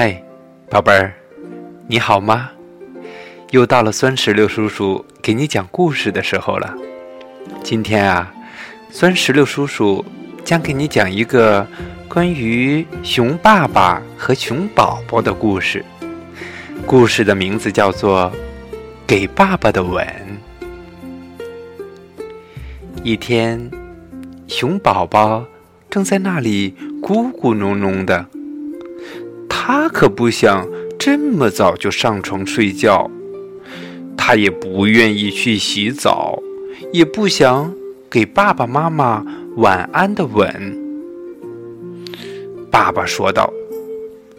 嘿，宝贝儿，你好吗？又到了酸石榴叔叔给你讲故事的时候了。今天啊，酸石榴叔叔将给你讲一个关于熊爸爸和熊宝宝的故事。故事的名字叫做《给爸爸的吻》。一天，熊宝宝正在那里咕咕哝哝的。他可不想这么早就上床睡觉，他也不愿意去洗澡，也不想给爸爸妈妈晚安的吻。爸爸说道：“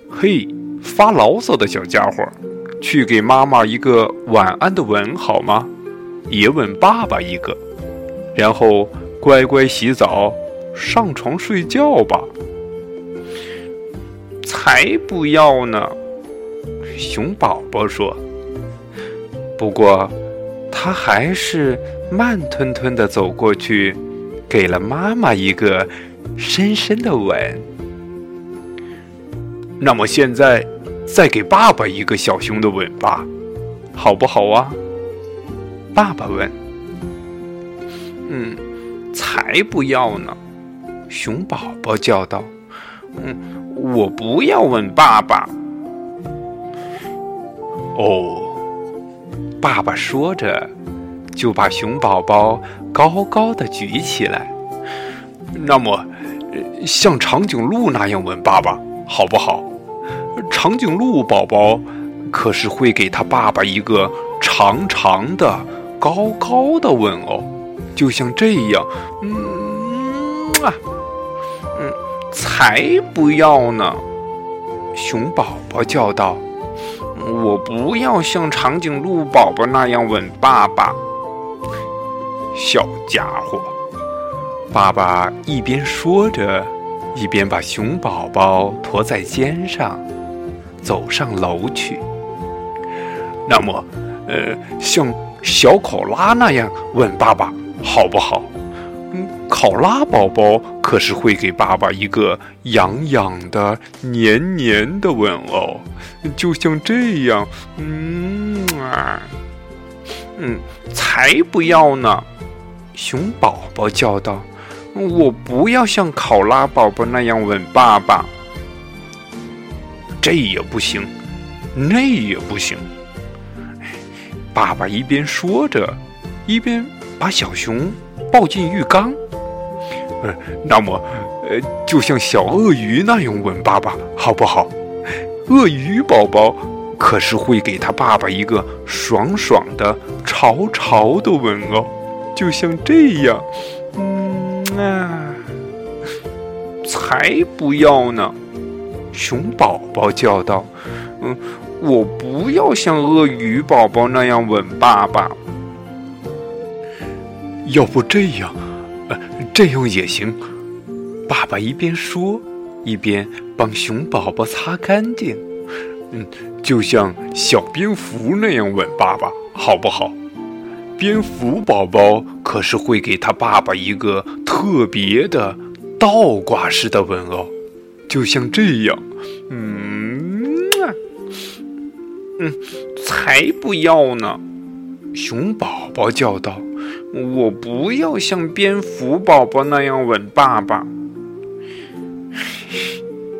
嘿，发牢骚的小家伙，去给妈妈一个晚安的吻好吗？也吻爸爸一个，然后乖乖洗澡，上床睡觉吧。”才不要呢！熊宝宝说。不过，他还是慢吞吞的走过去，给了妈妈一个深深的吻。那么现在，再给爸爸一个小熊的吻吧，好不好啊？爸爸问。嗯，才不要呢！熊宝宝叫道。嗯。我不要吻爸爸。哦，爸爸说着，就把熊宝宝高高的举起来。那么，像长颈鹿那样吻爸爸，好不好？长颈鹿宝宝可是会给他爸爸一个长长的、高高的吻哦，就像这样。嗯啊。才不要呢！熊宝宝叫道：“我不要像长颈鹿宝宝那样吻爸爸。”小家伙，爸爸一边说着，一边把熊宝宝驮在肩上，走上楼去。那么，呃，像小考拉那样吻爸爸，好不好？考拉宝宝可是会给爸爸一个痒痒的、黏黏的吻哦，就像这样，嗯啊，嗯，才不要呢！熊宝宝叫道：“我不要像考拉宝宝那样吻爸爸，这也不行，那也不行。”爸爸一边说着，一边把小熊抱进浴缸。呃，那么，呃，就像小鳄鱼那样吻爸爸，好不好？鳄鱼宝宝可是会给他爸爸一个爽爽的、潮潮的吻哦，就像这样。嗯啊，才不要呢！熊宝宝叫道：“嗯，我不要像鳄鱼宝宝那样吻爸爸。要不这样？”这样也行，爸爸一边说，一边帮熊宝宝擦干净。嗯，就像小蝙蝠那样吻爸爸，好不好？蝙蝠宝宝可是会给他爸爸一个特别的倒挂式的吻哦，就像这样。嗯，嗯，才不要呢！熊宝宝叫道。我不要像蝙蝠宝宝那样吻爸爸。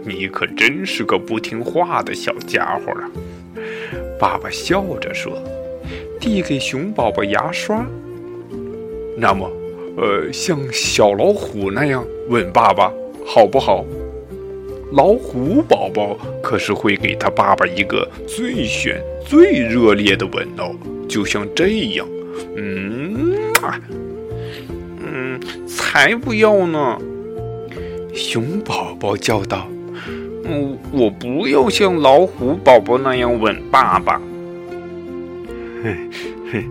你可真是个不听话的小家伙啊！爸爸笑着说，递给熊宝宝牙刷。那么，呃，像小老虎那样吻爸爸，好不好？老虎宝宝可是会给他爸爸一个最炫、最热烈的吻哦，就像这样。嗯。嗯，才不要呢！熊宝宝叫道：“我我不要像老虎宝宝那样吻爸爸。”嘿嘿，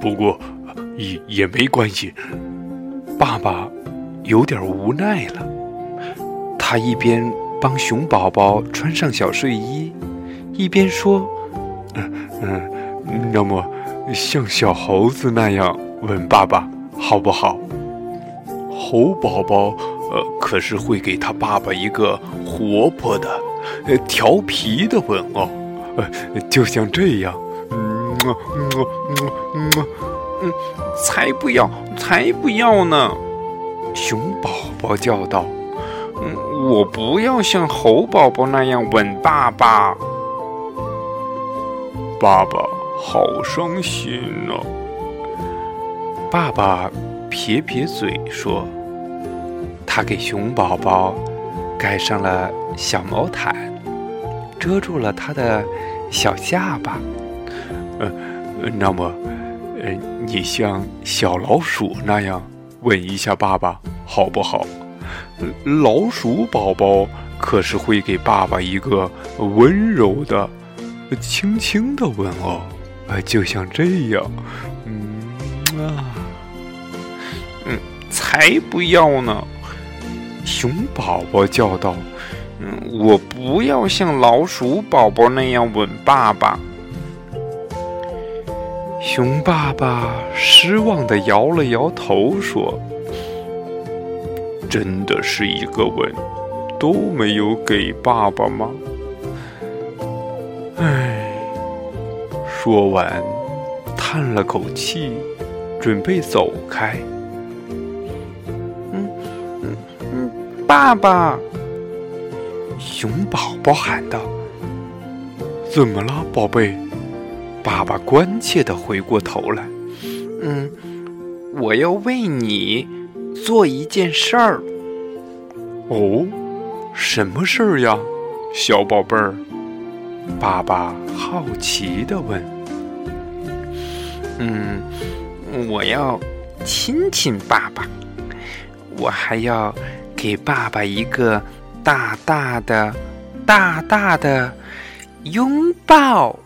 不过也也没关系。爸爸有点无奈了，他一边帮熊宝宝穿上小睡衣，一边说：“嗯嗯，那么。”像小猴子那样吻爸爸，好不好？猴宝宝，呃，可是会给他爸爸一个活泼的、呃，调皮的吻哦，呃，就像这样，嗯嗯嗯嗯嗯，才不要，才不要呢！熊宝宝叫道：“嗯，我不要像猴宝宝那样吻爸爸。”爸爸好伤心呢。爸爸撇撇嘴说：“他给熊宝宝盖上了小毛毯，遮住了他的小下巴。呃，那么，呃，你像小老鼠那样吻一下爸爸好不好？老鼠宝宝可是会给爸爸一个温柔的。”轻轻的吻哦，呃，就像这样，嗯啊，嗯，才不要呢！熊宝宝叫道：“嗯，我不要像老鼠宝宝那样吻爸爸。”熊爸爸失望的摇了摇头，说：“真的是一个吻都没有给爸爸吗？”说完，叹了口气，准备走开。嗯嗯嗯，爸爸！熊宝宝喊道：“怎么了，宝贝？”爸爸关切的回过头来。嗯，我要为你做一件事儿。哦，什么事儿呀，小宝贝儿？爸爸好奇的问：“嗯，我要亲亲爸爸，我还要给爸爸一个大大的、大大的拥抱。”